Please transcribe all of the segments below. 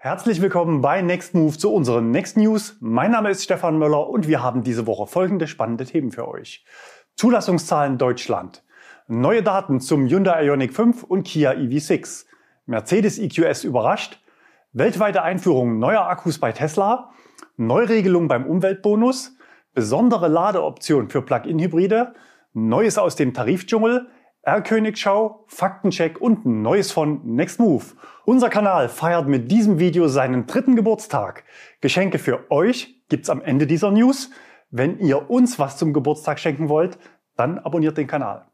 Herzlich willkommen bei Next Move zu unseren Next News. Mein Name ist Stefan Möller und wir haben diese Woche folgende spannende Themen für euch. Zulassungszahlen Deutschland. Neue Daten zum Hyundai Ioniq 5 und Kia EV6. Mercedes EQS überrascht. Weltweite Einführung neuer Akkus bei Tesla. Neuregelung beim Umweltbonus. Besondere Ladeoption für Plug-in-Hybride. Neues aus dem Tarifdschungel. R-Königschau, Faktencheck und Neues von Next Move. Unser Kanal feiert mit diesem Video seinen dritten Geburtstag. Geschenke für euch gibt's am Ende dieser News. Wenn ihr uns was zum Geburtstag schenken wollt, dann abonniert den Kanal.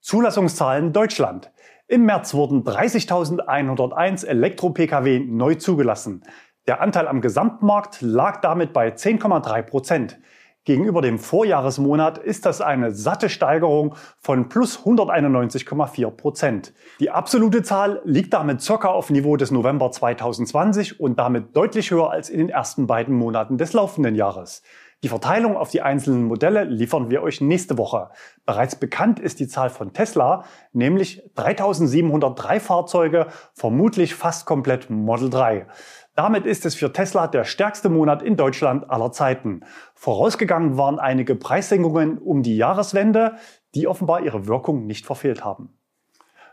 Zulassungszahlen Deutschland. Im März wurden 30.101 Elektro-Pkw neu zugelassen. Der Anteil am Gesamtmarkt lag damit bei 10,3 Prozent. Gegenüber dem Vorjahresmonat ist das eine satte Steigerung von plus 191,4 Prozent. Die absolute Zahl liegt damit circa auf Niveau des November 2020 und damit deutlich höher als in den ersten beiden Monaten des laufenden Jahres. Die Verteilung auf die einzelnen Modelle liefern wir euch nächste Woche. Bereits bekannt ist die Zahl von Tesla, nämlich 3703 Fahrzeuge, vermutlich fast komplett Model 3. Damit ist es für Tesla der stärkste Monat in Deutschland aller Zeiten. Vorausgegangen waren einige Preissenkungen um die Jahreswende, die offenbar ihre Wirkung nicht verfehlt haben.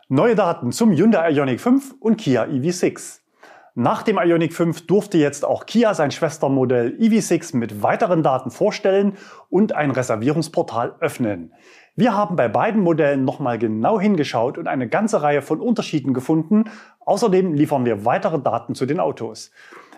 Neue Daten zum Hyundai Ioniq 5 und Kia EV6. Nach dem Ioniq 5 durfte jetzt auch Kia sein Schwestermodell EV6 mit weiteren Daten vorstellen und ein Reservierungsportal öffnen. Wir haben bei beiden Modellen nochmal genau hingeschaut und eine ganze Reihe von Unterschieden gefunden. Außerdem liefern wir weitere Daten zu den Autos.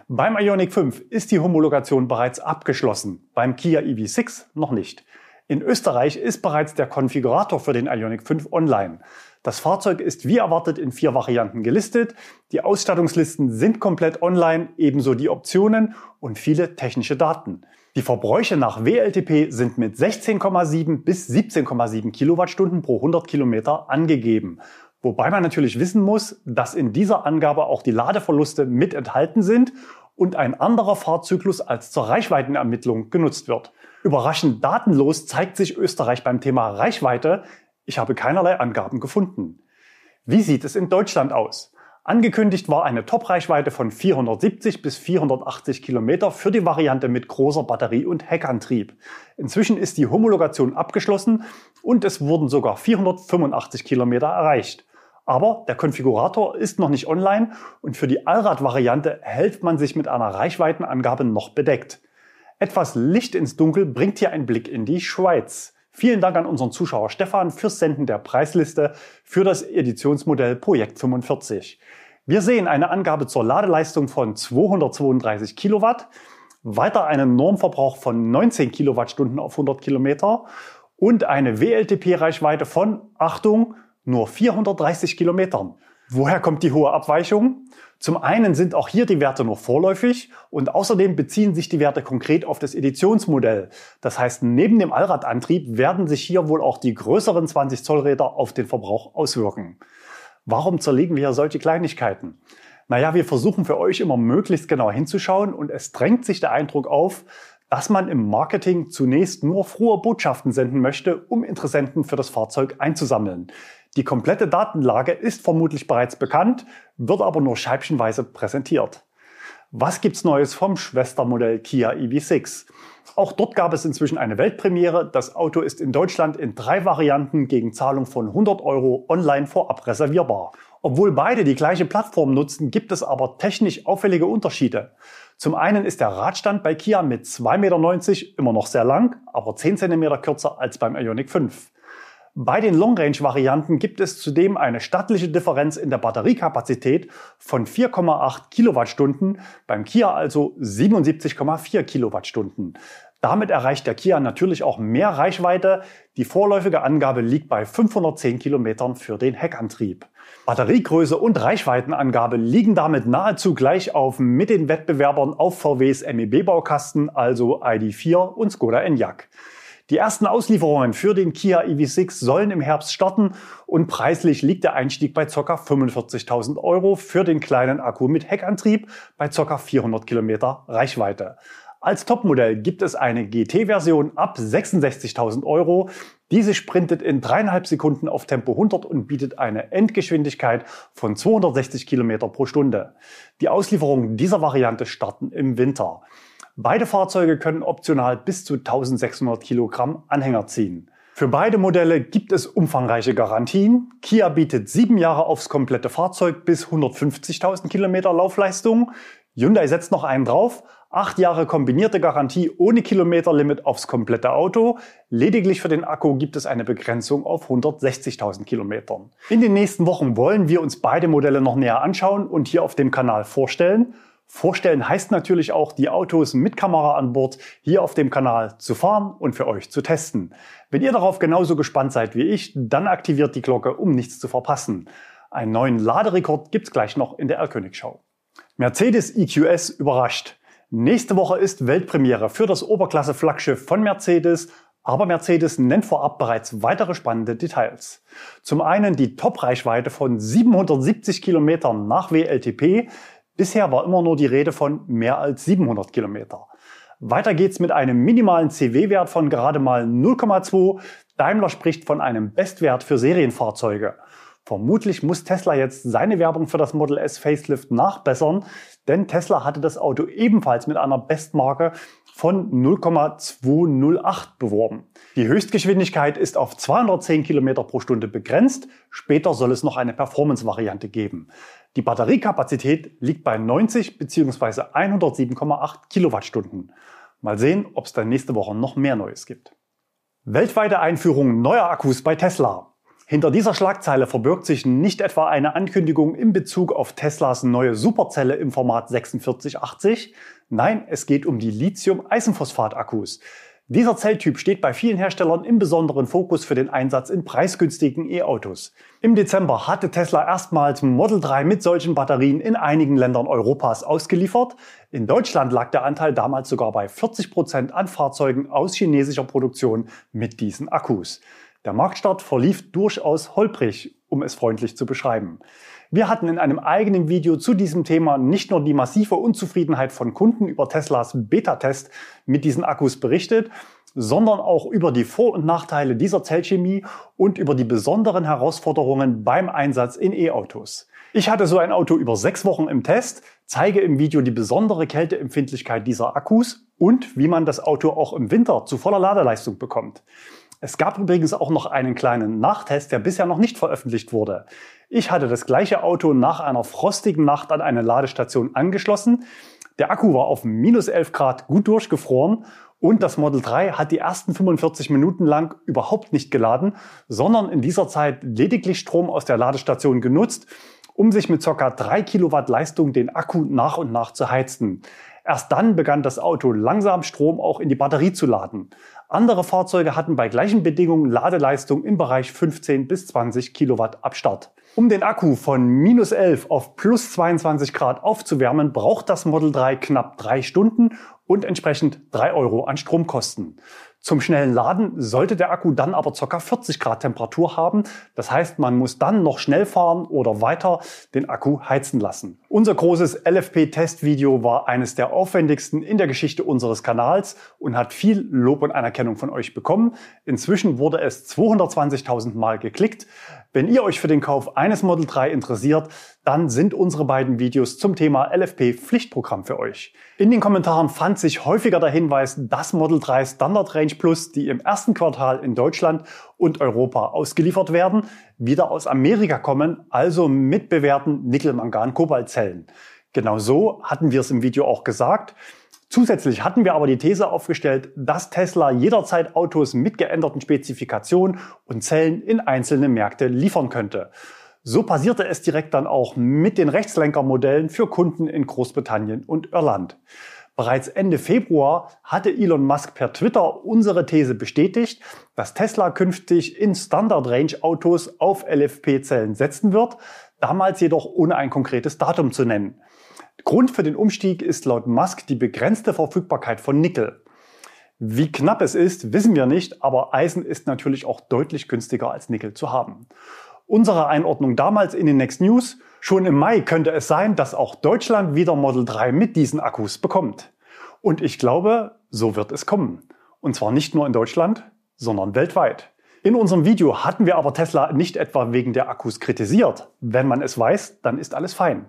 Beim Ioniq 5 ist die Homologation bereits abgeschlossen, beim Kia EV6 noch nicht. In Österreich ist bereits der Konfigurator für den Ioniq 5 online. Das Fahrzeug ist wie erwartet in vier Varianten gelistet. Die Ausstattungslisten sind komplett online, ebenso die Optionen und viele technische Daten. Die Verbräuche nach WLTP sind mit 16,7 bis 17,7 Kilowattstunden pro 100 Kilometer angegeben. Wobei man natürlich wissen muss, dass in dieser Angabe auch die Ladeverluste mit enthalten sind und ein anderer Fahrzyklus als zur Reichweitenermittlung genutzt wird. Überraschend datenlos zeigt sich Österreich beim Thema Reichweite, ich habe keinerlei Angaben gefunden. Wie sieht es in Deutschland aus? Angekündigt war eine Top-Reichweite von 470 bis 480 Kilometer für die Variante mit großer Batterie und Heckantrieb. Inzwischen ist die Homologation abgeschlossen und es wurden sogar 485 Kilometer erreicht. Aber der Konfigurator ist noch nicht online und für die Allrad-Variante hält man sich mit einer Reichweitenangabe noch bedeckt. Etwas Licht ins Dunkel bringt hier ein Blick in die Schweiz. Vielen Dank an unseren Zuschauer Stefan fürs Senden der Preisliste für das Editionsmodell Projekt 45. Wir sehen eine Angabe zur Ladeleistung von 232 Kilowatt, weiter einen Normverbrauch von 19 Kilowattstunden auf 100 Kilometer und eine WLTP-Reichweite von, Achtung, nur 430 Kilometern. Woher kommt die hohe Abweichung? Zum einen sind auch hier die Werte nur vorläufig und außerdem beziehen sich die Werte konkret auf das Editionsmodell. Das heißt, neben dem Allradantrieb werden sich hier wohl auch die größeren 20 Zoll Räder auf den Verbrauch auswirken. Warum zerlegen wir solche Kleinigkeiten? Naja, wir versuchen für euch immer möglichst genau hinzuschauen und es drängt sich der Eindruck auf, dass man im Marketing zunächst nur frohe Botschaften senden möchte, um Interessenten für das Fahrzeug einzusammeln. Die komplette Datenlage ist vermutlich bereits bekannt, wird aber nur scheibchenweise präsentiert. Was gibt's Neues vom Schwestermodell Kia EV6? Auch dort gab es inzwischen eine Weltpremiere. Das Auto ist in Deutschland in drei Varianten gegen Zahlung von 100 Euro online vorab reservierbar. Obwohl beide die gleiche Plattform nutzen, gibt es aber technisch auffällige Unterschiede. Zum einen ist der Radstand bei Kia mit 2,90 Meter immer noch sehr lang, aber 10 cm kürzer als beim Ioniq 5. Bei den Long-Range-Varianten gibt es zudem eine stattliche Differenz in der Batteriekapazität von 4,8 Kilowattstunden, beim Kia also 77,4 Kilowattstunden. Damit erreicht der Kia natürlich auch mehr Reichweite. Die vorläufige Angabe liegt bei 510 Kilometern für den Heckantrieb. Batteriegröße und Reichweitenangabe liegen damit nahezu gleich auf mit den Wettbewerbern auf VWs MEB-Baukasten, also ID4 und Skoda Enyaq. Die ersten Auslieferungen für den Kia EV6 sollen im Herbst starten und preislich liegt der Einstieg bei ca. 45.000 Euro für den kleinen Akku mit Heckantrieb bei ca. 400 Kilometer Reichweite. Als Topmodell gibt es eine GT-Version ab 66.000 Euro. Diese sprintet in dreieinhalb Sekunden auf Tempo 100 und bietet eine Endgeschwindigkeit von 260 Kilometer pro Stunde. Die Auslieferungen dieser Variante starten im Winter. Beide Fahrzeuge können optional bis zu 1600 Kilogramm Anhänger ziehen. Für beide Modelle gibt es umfangreiche Garantien. Kia bietet sieben Jahre aufs komplette Fahrzeug bis 150.000 Kilometer Laufleistung. Hyundai setzt noch einen drauf. Acht Jahre kombinierte Garantie ohne Kilometerlimit aufs komplette Auto. Lediglich für den Akku gibt es eine Begrenzung auf 160.000 Kilometern. In den nächsten Wochen wollen wir uns beide Modelle noch näher anschauen und hier auf dem Kanal vorstellen. Vorstellen heißt natürlich auch, die Autos mit Kamera an Bord hier auf dem Kanal zu fahren und für euch zu testen. Wenn ihr darauf genauso gespannt seid wie ich, dann aktiviert die Glocke, um nichts zu verpassen. Einen neuen Laderekord gibt's gleich noch in der R-König-Show. Mercedes EQS überrascht. Nächste Woche ist Weltpremiere für das Oberklasse-Flaggschiff von Mercedes, aber Mercedes nennt vorab bereits weitere spannende Details. Zum einen die Top-Reichweite von 770 Kilometern nach WLTP, Bisher war immer nur die Rede von mehr als 700 Kilometer. Weiter geht's mit einem minimalen CW-Wert von gerade mal 0,2. Daimler spricht von einem Bestwert für Serienfahrzeuge. Vermutlich muss Tesla jetzt seine Werbung für das Model S Facelift nachbessern, denn Tesla hatte das Auto ebenfalls mit einer Bestmarke von 0,208 beworben. Die Höchstgeschwindigkeit ist auf 210 km pro Stunde begrenzt. Später soll es noch eine Performance-Variante geben. Die Batteriekapazität liegt bei 90 bzw. 107,8 Kilowattstunden. Mal sehen, ob es dann nächste Woche noch mehr Neues gibt. Weltweite Einführung neuer Akkus bei Tesla. Hinter dieser Schlagzeile verbirgt sich nicht etwa eine Ankündigung in Bezug auf Teslas neue Superzelle im Format 4680. Nein, es geht um die Lithium-Eisenphosphat-Akkus. Dieser Zelltyp steht bei vielen Herstellern im besonderen Fokus für den Einsatz in preisgünstigen E-Autos. Im Dezember hatte Tesla erstmals Model 3 mit solchen Batterien in einigen Ländern Europas ausgeliefert. In Deutschland lag der Anteil damals sogar bei 40 Prozent an Fahrzeugen aus chinesischer Produktion mit diesen Akkus. Der Marktstart verlief durchaus holprig, um es freundlich zu beschreiben. Wir hatten in einem eigenen Video zu diesem Thema nicht nur die massive Unzufriedenheit von Kunden über Teslas Beta-Test mit diesen Akkus berichtet, sondern auch über die Vor- und Nachteile dieser Zellchemie und über die besonderen Herausforderungen beim Einsatz in E-Autos. Ich hatte so ein Auto über sechs Wochen im Test, zeige im Video die besondere Kälteempfindlichkeit dieser Akkus und wie man das Auto auch im Winter zu voller Ladeleistung bekommt. Es gab übrigens auch noch einen kleinen Nachtest, der bisher noch nicht veröffentlicht wurde. Ich hatte das gleiche Auto nach einer frostigen Nacht an eine Ladestation angeschlossen. Der Akku war auf minus 11 Grad gut durchgefroren und das Model 3 hat die ersten 45 Minuten lang überhaupt nicht geladen, sondern in dieser Zeit lediglich Strom aus der Ladestation genutzt, um sich mit ca. 3 Kilowatt Leistung den Akku nach und nach zu heizen. Erst dann begann das Auto langsam Strom auch in die Batterie zu laden. Andere Fahrzeuge hatten bei gleichen Bedingungen Ladeleistung im Bereich 15 bis 20 Kilowatt ab Start. Um den Akku von minus 11 auf plus 22 Grad aufzuwärmen, braucht das Model 3 knapp drei Stunden und entsprechend drei Euro an Stromkosten. Zum schnellen Laden sollte der Akku dann aber ca. 40 Grad Temperatur haben. Das heißt, man muss dann noch schnell fahren oder weiter den Akku heizen lassen. Unser großes LFP-Testvideo war eines der aufwendigsten in der Geschichte unseres Kanals und hat viel Lob und Anerkennung von euch bekommen. Inzwischen wurde es 220.000 Mal geklickt. Wenn ihr euch für den Kauf eines Model 3 interessiert, dann sind unsere beiden Videos zum Thema LFP Pflichtprogramm für euch. In den Kommentaren fand sich häufiger der Hinweis, dass Model 3 Standard Range Plus, die im ersten Quartal in Deutschland und Europa ausgeliefert werden, wieder aus Amerika kommen, also mit bewährten Nickel-Mangan-Kobalt-Zellen. Genau so hatten wir es im Video auch gesagt. Zusätzlich hatten wir aber die These aufgestellt, dass Tesla jederzeit Autos mit geänderten Spezifikationen und Zellen in einzelne Märkte liefern könnte. So passierte es direkt dann auch mit den Rechtslenkermodellen für Kunden in Großbritannien und Irland. Bereits Ende Februar hatte Elon Musk per Twitter unsere These bestätigt, dass Tesla künftig in Standard Range Autos auf LFP-Zellen setzen wird, damals jedoch ohne ein konkretes Datum zu nennen. Grund für den Umstieg ist laut Musk die begrenzte Verfügbarkeit von Nickel. Wie knapp es ist, wissen wir nicht, aber Eisen ist natürlich auch deutlich günstiger als Nickel zu haben. Unsere Einordnung damals in den Next News, schon im Mai könnte es sein, dass auch Deutschland wieder Model 3 mit diesen Akkus bekommt. Und ich glaube, so wird es kommen. Und zwar nicht nur in Deutschland, sondern weltweit. In unserem Video hatten wir aber Tesla nicht etwa wegen der Akkus kritisiert. Wenn man es weiß, dann ist alles fein.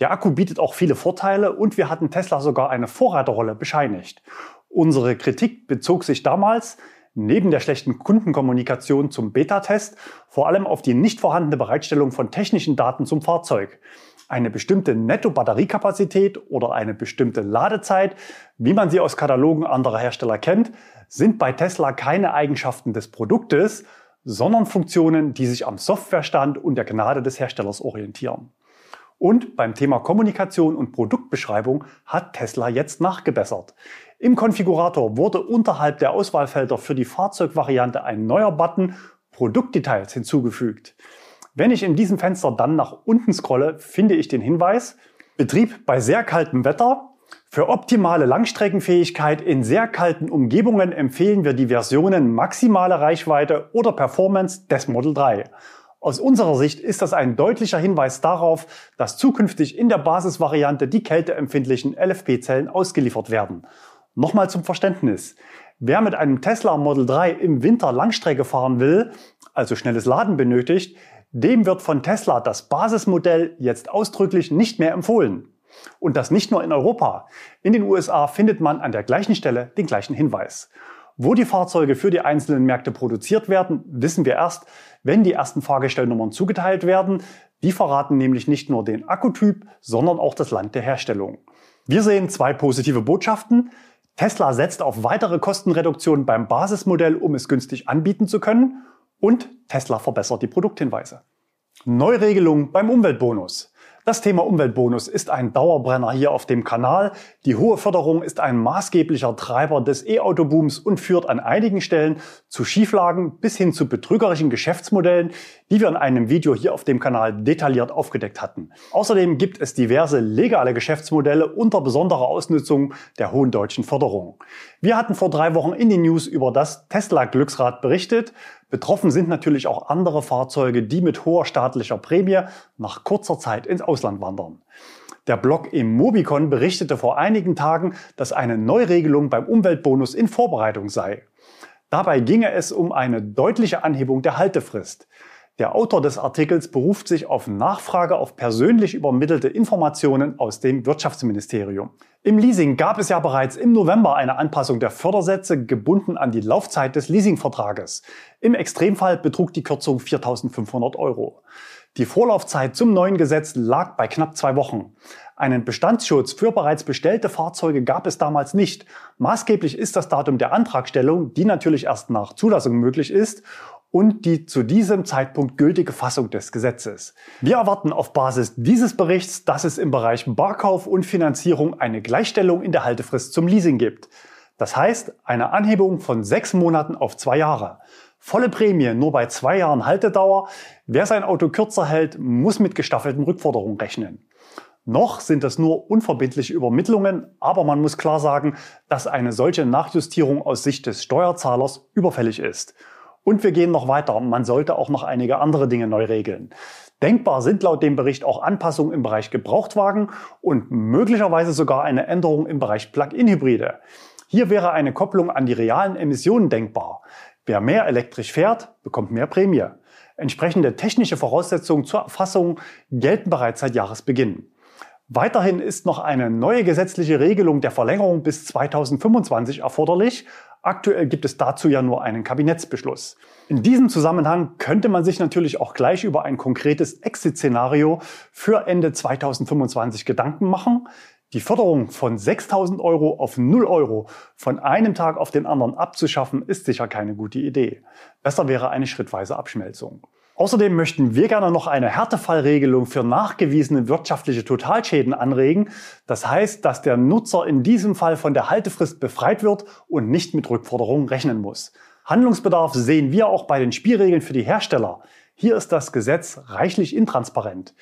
Der Akku bietet auch viele Vorteile und wir hatten Tesla sogar eine Vorreiterrolle bescheinigt. Unsere Kritik bezog sich damals neben der schlechten Kundenkommunikation zum Beta-Test vor allem auf die nicht vorhandene Bereitstellung von technischen Daten zum Fahrzeug. Eine bestimmte Netto-Batteriekapazität oder eine bestimmte Ladezeit, wie man sie aus Katalogen anderer Hersteller kennt, sind bei Tesla keine Eigenschaften des Produktes, sondern Funktionen, die sich am Softwarestand und der Gnade des Herstellers orientieren. Und beim Thema Kommunikation und Produktbeschreibung hat Tesla jetzt nachgebessert. Im Konfigurator wurde unterhalb der Auswahlfelder für die Fahrzeugvariante ein neuer Button Produktdetails hinzugefügt. Wenn ich in diesem Fenster dann nach unten scrolle, finde ich den Hinweis Betrieb bei sehr kaltem Wetter für optimale Langstreckenfähigkeit in sehr kalten Umgebungen empfehlen wir die Versionen maximale Reichweite oder Performance des Model 3. Aus unserer Sicht ist das ein deutlicher Hinweis darauf, dass zukünftig in der Basisvariante die kälteempfindlichen LFP-Zellen ausgeliefert werden. Nochmal zum Verständnis. Wer mit einem Tesla Model 3 im Winter Langstrecke fahren will, also schnelles Laden benötigt, dem wird von Tesla das Basismodell jetzt ausdrücklich nicht mehr empfohlen. Und das nicht nur in Europa. In den USA findet man an der gleichen Stelle den gleichen Hinweis. Wo die Fahrzeuge für die einzelnen Märkte produziert werden, wissen wir erst, wenn die ersten Fahrgestellnummern zugeteilt werden. Die verraten nämlich nicht nur den Akkutyp, sondern auch das Land der Herstellung. Wir sehen zwei positive Botschaften. Tesla setzt auf weitere Kostenreduktionen beim Basismodell, um es günstig anbieten zu können. Und Tesla verbessert die Produkthinweise. Neuregelung beim Umweltbonus. Das Thema Umweltbonus ist ein Dauerbrenner hier auf dem Kanal. Die hohe Förderung ist ein maßgeblicher Treiber des E-Auto-Booms und führt an einigen Stellen zu Schieflagen bis hin zu betrügerischen Geschäftsmodellen, die wir in einem Video hier auf dem Kanal detailliert aufgedeckt hatten. Außerdem gibt es diverse legale Geschäftsmodelle unter besonderer Ausnutzung der hohen deutschen Förderung. Wir hatten vor drei Wochen in den News über das Tesla-Glücksrad berichtet. Betroffen sind natürlich auch andere Fahrzeuge, die mit hoher staatlicher Prämie nach kurzer Zeit ins Ausland wandern. Der Blog Immobicon berichtete vor einigen Tagen, dass eine Neuregelung beim Umweltbonus in Vorbereitung sei. Dabei ginge es um eine deutliche Anhebung der Haltefrist. Der Autor des Artikels beruft sich auf Nachfrage auf persönlich übermittelte Informationen aus dem Wirtschaftsministerium. Im Leasing gab es ja bereits im November eine Anpassung der Fördersätze gebunden an die Laufzeit des Leasingvertrages. Im Extremfall betrug die Kürzung 4.500 Euro. Die Vorlaufzeit zum neuen Gesetz lag bei knapp zwei Wochen. Einen Bestandsschutz für bereits bestellte Fahrzeuge gab es damals nicht. Maßgeblich ist das Datum der Antragstellung, die natürlich erst nach Zulassung möglich ist und die zu diesem Zeitpunkt gültige Fassung des Gesetzes. Wir erwarten auf Basis dieses Berichts, dass es im Bereich Barkauf und Finanzierung eine Gleichstellung in der Haltefrist zum Leasing gibt. Das heißt, eine Anhebung von sechs Monaten auf zwei Jahre. Volle Prämie nur bei zwei Jahren Haltedauer. Wer sein Auto kürzer hält, muss mit gestaffelten Rückforderungen rechnen. Noch sind das nur unverbindliche Übermittlungen, aber man muss klar sagen, dass eine solche Nachjustierung aus Sicht des Steuerzahlers überfällig ist. Und wir gehen noch weiter. Man sollte auch noch einige andere Dinge neu regeln. Denkbar sind laut dem Bericht auch Anpassungen im Bereich Gebrauchtwagen und möglicherweise sogar eine Änderung im Bereich Plug-in-Hybride. Hier wäre eine Kopplung an die realen Emissionen denkbar. Wer mehr elektrisch fährt, bekommt mehr Prämie. Entsprechende technische Voraussetzungen zur Erfassung gelten bereits seit Jahresbeginn. Weiterhin ist noch eine neue gesetzliche Regelung der Verlängerung bis 2025 erforderlich. Aktuell gibt es dazu ja nur einen Kabinettsbeschluss. In diesem Zusammenhang könnte man sich natürlich auch gleich über ein konkretes Exit-Szenario für Ende 2025 Gedanken machen. Die Förderung von 6000 Euro auf 0 Euro von einem Tag auf den anderen abzuschaffen, ist sicher keine gute Idee. Besser wäre eine schrittweise Abschmelzung. Außerdem möchten wir gerne noch eine Härtefallregelung für nachgewiesene wirtschaftliche Totalschäden anregen. Das heißt, dass der Nutzer in diesem Fall von der Haltefrist befreit wird und nicht mit Rückforderungen rechnen muss. Handlungsbedarf sehen wir auch bei den Spielregeln für die Hersteller. Hier ist das Gesetz reichlich intransparent.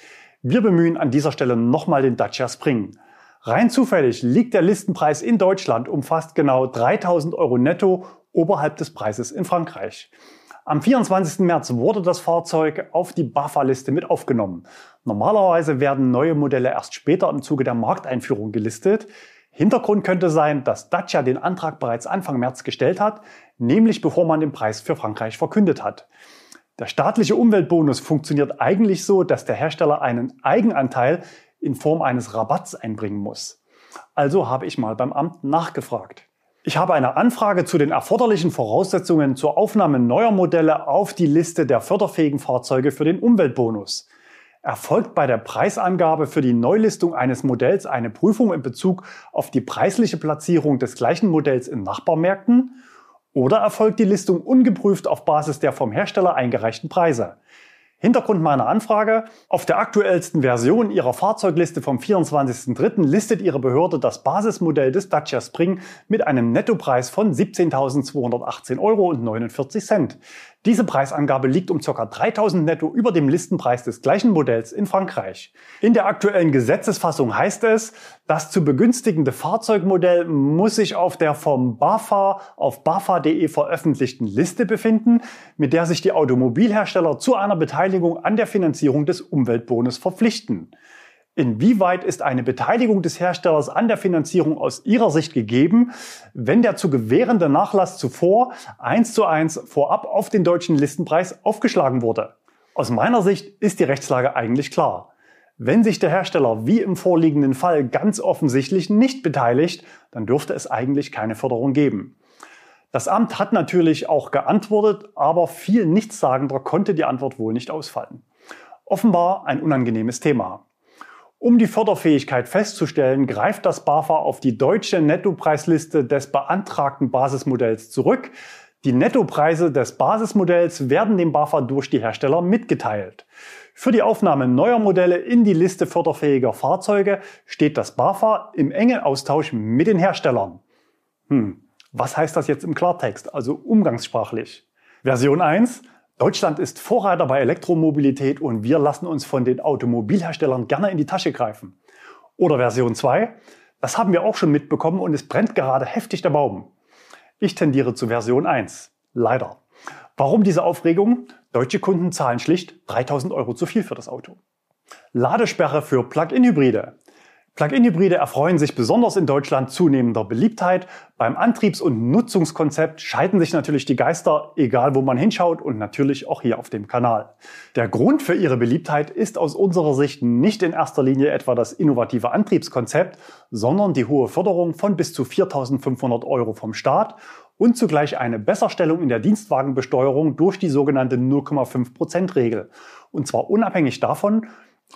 Wir bemühen an dieser Stelle nochmal den Dacia Spring. Rein zufällig liegt der Listenpreis in Deutschland um fast genau 3000 Euro netto oberhalb des Preises in Frankreich. Am 24. März wurde das Fahrzeug auf die BAFA-Liste mit aufgenommen. Normalerweise werden neue Modelle erst später im Zuge der Markteinführung gelistet. Hintergrund könnte sein, dass Dacia den Antrag bereits Anfang März gestellt hat, nämlich bevor man den Preis für Frankreich verkündet hat. Der staatliche Umweltbonus funktioniert eigentlich so, dass der Hersteller einen Eigenanteil in Form eines Rabatts einbringen muss. Also habe ich mal beim Amt nachgefragt. Ich habe eine Anfrage zu den erforderlichen Voraussetzungen zur Aufnahme neuer Modelle auf die Liste der förderfähigen Fahrzeuge für den Umweltbonus. Erfolgt bei der Preisangabe für die Neulistung eines Modells eine Prüfung in Bezug auf die preisliche Platzierung des gleichen Modells in Nachbarmärkten? Oder erfolgt die Listung ungeprüft auf Basis der vom Hersteller eingereichten Preise? Hintergrund meiner Anfrage. Auf der aktuellsten Version Ihrer Fahrzeugliste vom 24.03. listet Ihre Behörde das Basismodell des Dacia Spring mit einem Nettopreis von 17.218,49 Euro. Diese Preisangabe liegt um ca. 3.000 netto über dem Listenpreis des gleichen Modells in Frankreich. In der aktuellen Gesetzesfassung heißt es, das zu begünstigende Fahrzeugmodell muss sich auf der vom BAFA auf bafa.de veröffentlichten Liste befinden, mit der sich die Automobilhersteller zu einer Beteiligung an der Finanzierung des Umweltbonus verpflichten. Inwieweit ist eine Beteiligung des Herstellers an der Finanzierung aus Ihrer Sicht gegeben, wenn der zu gewährende Nachlass zuvor eins zu eins vorab auf den deutschen Listenpreis aufgeschlagen wurde? Aus meiner Sicht ist die Rechtslage eigentlich klar. Wenn sich der Hersteller wie im vorliegenden Fall ganz offensichtlich nicht beteiligt, dann dürfte es eigentlich keine Förderung geben. Das Amt hat natürlich auch geantwortet, aber viel nichtssagender konnte die Antwort wohl nicht ausfallen. Offenbar ein unangenehmes Thema. Um die Förderfähigkeit festzustellen, greift das BAFA auf die deutsche Nettopreisliste des beantragten Basismodells zurück. Die Nettopreise des Basismodells werden dem BAFA durch die Hersteller mitgeteilt. Für die Aufnahme neuer Modelle in die Liste förderfähiger Fahrzeuge steht das BAFA im engen Austausch mit den Herstellern. Hm, was heißt das jetzt im Klartext, also umgangssprachlich? Version 1 Deutschland ist Vorreiter bei Elektromobilität und wir lassen uns von den Automobilherstellern gerne in die Tasche greifen. Oder Version 2, das haben wir auch schon mitbekommen und es brennt gerade heftig der Baum. Ich tendiere zu Version 1. Leider. Warum diese Aufregung? Deutsche Kunden zahlen schlicht 3000 Euro zu viel für das Auto. Ladesperre für Plug-in-Hybride. Plug-in-Hybride erfreuen sich besonders in Deutschland zunehmender Beliebtheit. Beim Antriebs- und Nutzungskonzept scheiden sich natürlich die Geister, egal wo man hinschaut und natürlich auch hier auf dem Kanal. Der Grund für ihre Beliebtheit ist aus unserer Sicht nicht in erster Linie etwa das innovative Antriebskonzept, sondern die hohe Förderung von bis zu 4.500 Euro vom Staat und zugleich eine Besserstellung in der Dienstwagenbesteuerung durch die sogenannte 0,5%-Regel. Und zwar unabhängig davon,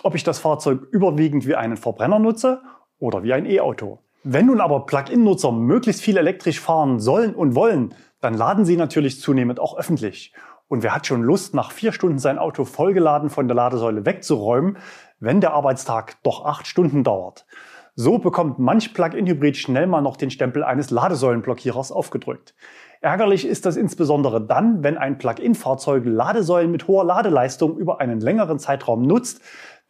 ob ich das Fahrzeug überwiegend wie einen Verbrenner nutze oder wie ein E-Auto. Wenn nun aber Plug-in-Nutzer möglichst viel elektrisch fahren sollen und wollen, dann laden sie natürlich zunehmend auch öffentlich. Und wer hat schon Lust, nach vier Stunden sein Auto vollgeladen von der Ladesäule wegzuräumen, wenn der Arbeitstag doch acht Stunden dauert? So bekommt manch Plug-in-Hybrid schnell mal noch den Stempel eines Ladesäulenblockierers aufgedrückt. Ärgerlich ist das insbesondere dann, wenn ein Plug-in-Fahrzeug Ladesäulen mit hoher Ladeleistung über einen längeren Zeitraum nutzt,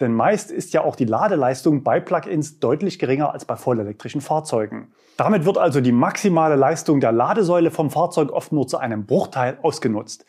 denn meist ist ja auch die Ladeleistung bei Plug-ins deutlich geringer als bei vollelektrischen Fahrzeugen. Damit wird also die maximale Leistung der Ladesäule vom Fahrzeug oft nur zu einem Bruchteil ausgenutzt.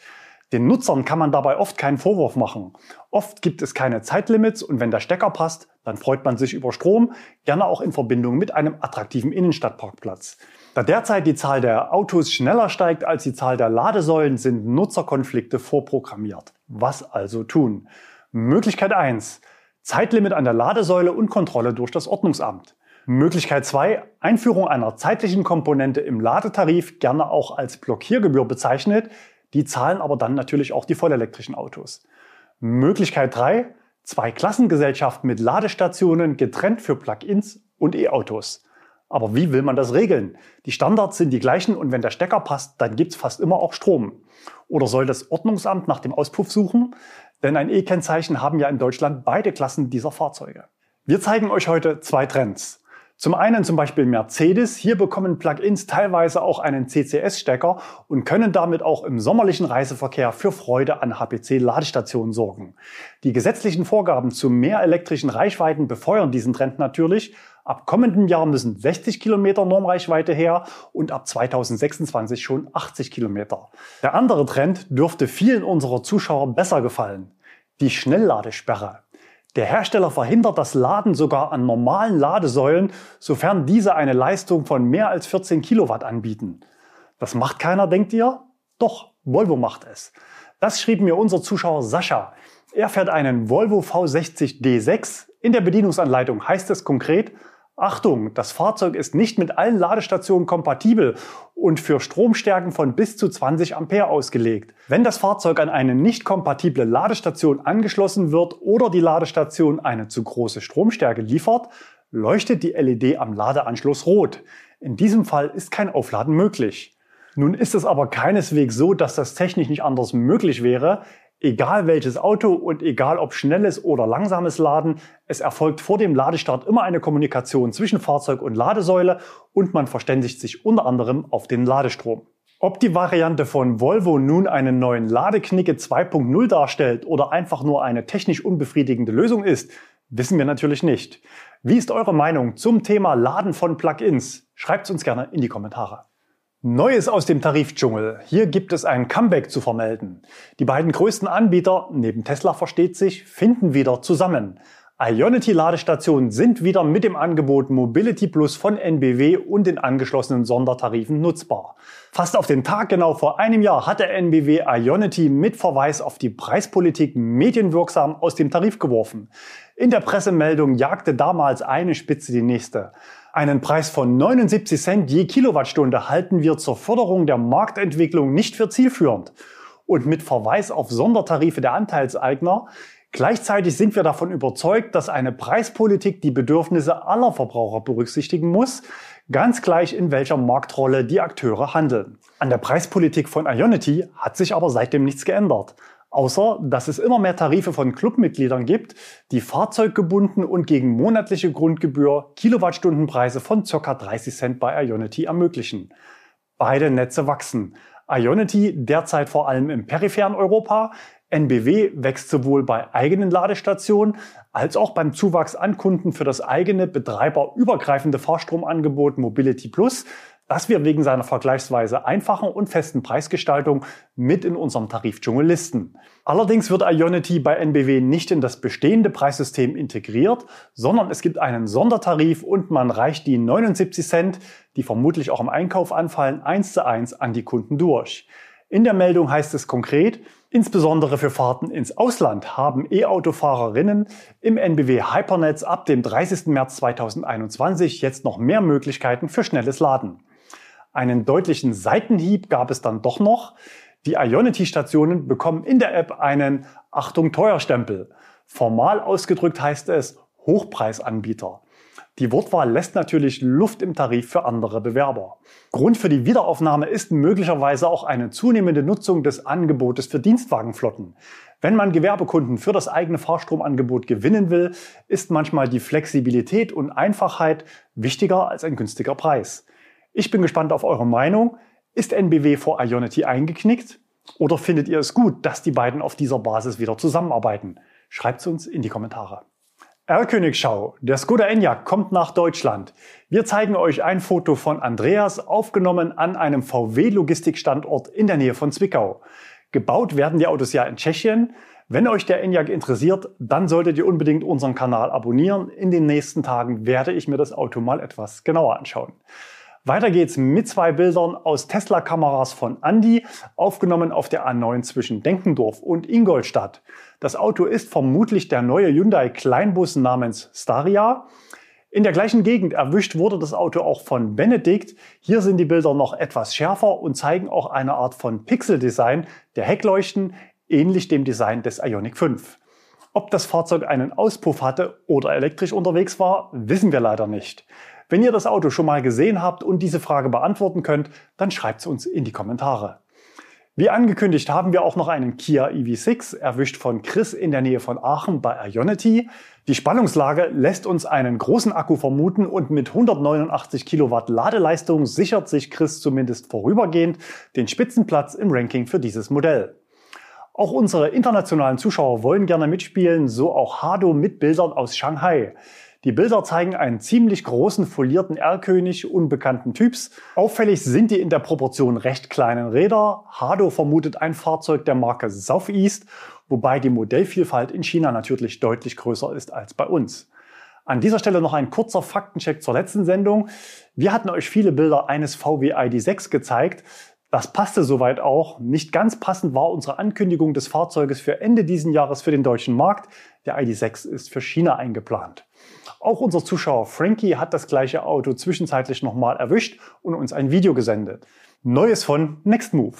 Den Nutzern kann man dabei oft keinen Vorwurf machen. Oft gibt es keine Zeitlimits und wenn der Stecker passt, dann freut man sich über Strom, gerne auch in Verbindung mit einem attraktiven Innenstadtparkplatz. Da derzeit die Zahl der Autos schneller steigt als die Zahl der Ladesäulen, sind Nutzerkonflikte vorprogrammiert. Was also tun? Möglichkeit 1. Zeitlimit an der Ladesäule und Kontrolle durch das Ordnungsamt. Möglichkeit 2. Einführung einer zeitlichen Komponente im Ladetarif, gerne auch als Blockiergebühr bezeichnet. Die zahlen aber dann natürlich auch die vollelektrischen Autos. Möglichkeit 3. Zwei Klassengesellschaften mit Ladestationen getrennt für Plug-ins und E-Autos. Aber wie will man das regeln? Die Standards sind die gleichen und wenn der Stecker passt, dann gibt's fast immer auch Strom. Oder soll das Ordnungsamt nach dem Auspuff suchen? Denn ein E-Kennzeichen haben ja in Deutschland beide Klassen dieser Fahrzeuge. Wir zeigen euch heute zwei Trends. Zum einen zum Beispiel Mercedes. Hier bekommen Plug-ins teilweise auch einen CCS-Stecker und können damit auch im sommerlichen Reiseverkehr für Freude an HPC-Ladestationen sorgen. Die gesetzlichen Vorgaben zu mehr elektrischen Reichweiten befeuern diesen Trend natürlich. Ab kommendem Jahr müssen 60 Kilometer Normreichweite her und ab 2026 schon 80 Kilometer. Der andere Trend dürfte vielen unserer Zuschauer besser gefallen. Die Schnellladesperre. Der Hersteller verhindert das Laden sogar an normalen Ladesäulen, sofern diese eine Leistung von mehr als 14 Kilowatt anbieten. Das macht keiner, denkt ihr? Doch, Volvo macht es. Das schrieb mir unser Zuschauer Sascha. Er fährt einen Volvo V60 D6. In der Bedienungsanleitung heißt es konkret, Achtung, das Fahrzeug ist nicht mit allen Ladestationen kompatibel und für Stromstärken von bis zu 20 Ampere ausgelegt. Wenn das Fahrzeug an eine nicht kompatible Ladestation angeschlossen wird oder die Ladestation eine zu große Stromstärke liefert, leuchtet die LED am Ladeanschluss rot. In diesem Fall ist kein Aufladen möglich. Nun ist es aber keineswegs so, dass das technisch nicht anders möglich wäre. Egal welches Auto und egal ob schnelles oder langsames Laden, es erfolgt vor dem Ladestart immer eine Kommunikation zwischen Fahrzeug und Ladesäule und man verständigt sich unter anderem auf den Ladestrom. Ob die Variante von Volvo nun einen neuen Ladeknicke 2.0 darstellt oder einfach nur eine technisch unbefriedigende Lösung ist, wissen wir natürlich nicht. Wie ist eure Meinung zum Thema Laden von Plugins? Schreibt es uns gerne in die Kommentare. Neues aus dem Tarifdschungel. Hier gibt es ein Comeback zu vermelden. Die beiden größten Anbieter, neben Tesla versteht sich, finden wieder zusammen. Ionity-Ladestationen sind wieder mit dem Angebot Mobility Plus von NBW und den angeschlossenen Sondertarifen nutzbar. Fast auf den Tag genau vor einem Jahr hatte NBW Ionity mit Verweis auf die Preispolitik medienwirksam aus dem Tarif geworfen. In der Pressemeldung jagte damals eine Spitze die nächste. Einen Preis von 79 Cent je Kilowattstunde halten wir zur Förderung der Marktentwicklung nicht für zielführend. Und mit Verweis auf Sondertarife der Anteilseigner Gleichzeitig sind wir davon überzeugt, dass eine Preispolitik die Bedürfnisse aller Verbraucher berücksichtigen muss, ganz gleich in welcher Marktrolle die Akteure handeln. An der Preispolitik von Ionity hat sich aber seitdem nichts geändert. Außer, dass es immer mehr Tarife von Clubmitgliedern gibt, die fahrzeuggebunden und gegen monatliche Grundgebühr Kilowattstundenpreise von ca. 30 Cent bei Ionity ermöglichen. Beide Netze wachsen. Ionity derzeit vor allem im peripheren Europa, NBW wächst sowohl bei eigenen Ladestationen als auch beim Zuwachs an Kunden für das eigene betreiberübergreifende Fahrstromangebot Mobility Plus das wir wegen seiner vergleichsweise einfachen und festen Preisgestaltung mit in unserem Tarifdschungel listen. Allerdings wird Ionity bei NBW nicht in das bestehende Preissystem integriert, sondern es gibt einen Sondertarif und man reicht die 79 Cent, die vermutlich auch im Einkauf anfallen, eins zu eins an die Kunden durch. In der Meldung heißt es konkret, insbesondere für Fahrten ins Ausland haben E-Autofahrerinnen im NBW Hypernetz ab dem 30. März 2021 jetzt noch mehr Möglichkeiten für schnelles Laden. Einen deutlichen Seitenhieb gab es dann doch noch. Die Ionity-Stationen bekommen in der App einen Achtung Teuerstempel. Formal ausgedrückt heißt es Hochpreisanbieter. Die Wortwahl lässt natürlich Luft im Tarif für andere Bewerber. Grund für die Wiederaufnahme ist möglicherweise auch eine zunehmende Nutzung des Angebotes für Dienstwagenflotten. Wenn man Gewerbekunden für das eigene Fahrstromangebot gewinnen will, ist manchmal die Flexibilität und Einfachheit wichtiger als ein günstiger Preis. Ich bin gespannt auf eure Meinung. Ist NBW vor Ionity eingeknickt? Oder findet ihr es gut, dass die beiden auf dieser Basis wieder zusammenarbeiten? Schreibt es uns in die Kommentare. Erlkönigschau, der Skoda Enyaq kommt nach Deutschland. Wir zeigen euch ein Foto von Andreas, aufgenommen an einem VW-Logistikstandort in der Nähe von Zwickau. Gebaut werden die Autos ja in Tschechien. Wenn euch der Enyaq interessiert, dann solltet ihr unbedingt unseren Kanal abonnieren. In den nächsten Tagen werde ich mir das Auto mal etwas genauer anschauen. Weiter geht's mit zwei Bildern aus Tesla-Kameras von Andy, aufgenommen auf der A9 zwischen Denkendorf und Ingolstadt. Das Auto ist vermutlich der neue Hyundai Kleinbus namens Staria. In der gleichen Gegend erwischt wurde das Auto auch von Benedikt. Hier sind die Bilder noch etwas schärfer und zeigen auch eine Art von Pixel-Design der Heckleuchten, ähnlich dem Design des Ioniq 5. Ob das Fahrzeug einen Auspuff hatte oder elektrisch unterwegs war, wissen wir leider nicht. Wenn ihr das Auto schon mal gesehen habt und diese Frage beantworten könnt, dann schreibt es uns in die Kommentare. Wie angekündigt haben wir auch noch einen Kia EV6, erwischt von Chris in der Nähe von Aachen bei Ionity. Die Spannungslage lässt uns einen großen Akku vermuten und mit 189 Kilowatt Ladeleistung sichert sich Chris zumindest vorübergehend den Spitzenplatz im Ranking für dieses Modell. Auch unsere internationalen Zuschauer wollen gerne mitspielen, so auch Hado mit Bildern aus Shanghai. Die Bilder zeigen einen ziemlich großen folierten R-König unbekannten Typs. Auffällig sind die in der Proportion recht kleinen Räder. Hado vermutet ein Fahrzeug der Marke Southeast, wobei die Modellvielfalt in China natürlich deutlich größer ist als bei uns. An dieser Stelle noch ein kurzer Faktencheck zur letzten Sendung. Wir hatten euch viele Bilder eines VW ID6 gezeigt. Das passte soweit auch. Nicht ganz passend war unsere Ankündigung des Fahrzeuges für Ende diesen Jahres für den deutschen Markt. Der ID.6 ist für China eingeplant. Auch unser Zuschauer Frankie hat das gleiche Auto zwischenzeitlich nochmal erwischt und uns ein Video gesendet. Neues von Next Move.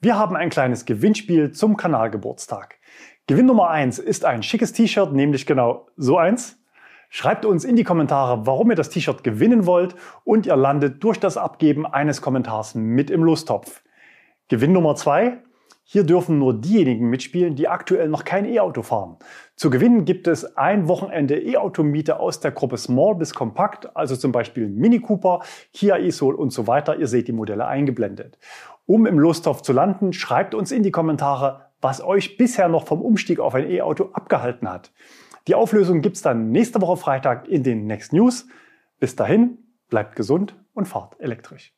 Wir haben ein kleines Gewinnspiel zum Kanalgeburtstag. Gewinn Nummer eins ist ein schickes T-Shirt, nämlich genau so eins. Schreibt uns in die Kommentare, warum ihr das T-Shirt gewinnen wollt und ihr landet durch das Abgeben eines Kommentars mit im Lostopf. Gewinn Nummer zwei. Hier dürfen nur diejenigen mitspielen, die aktuell noch kein E-Auto fahren. Zu gewinnen gibt es ein Wochenende E-Auto-Miete aus der Gruppe Small bis Kompakt, also zum Beispiel Mini Cooper, Kia e-Soul und so weiter. Ihr seht die Modelle eingeblendet. Um im Lostopf zu landen, schreibt uns in die Kommentare, was euch bisher noch vom Umstieg auf ein E-Auto abgehalten hat. Die Auflösung gibt's dann nächste Woche Freitag in den Next News. Bis dahin, bleibt gesund und fahrt elektrisch.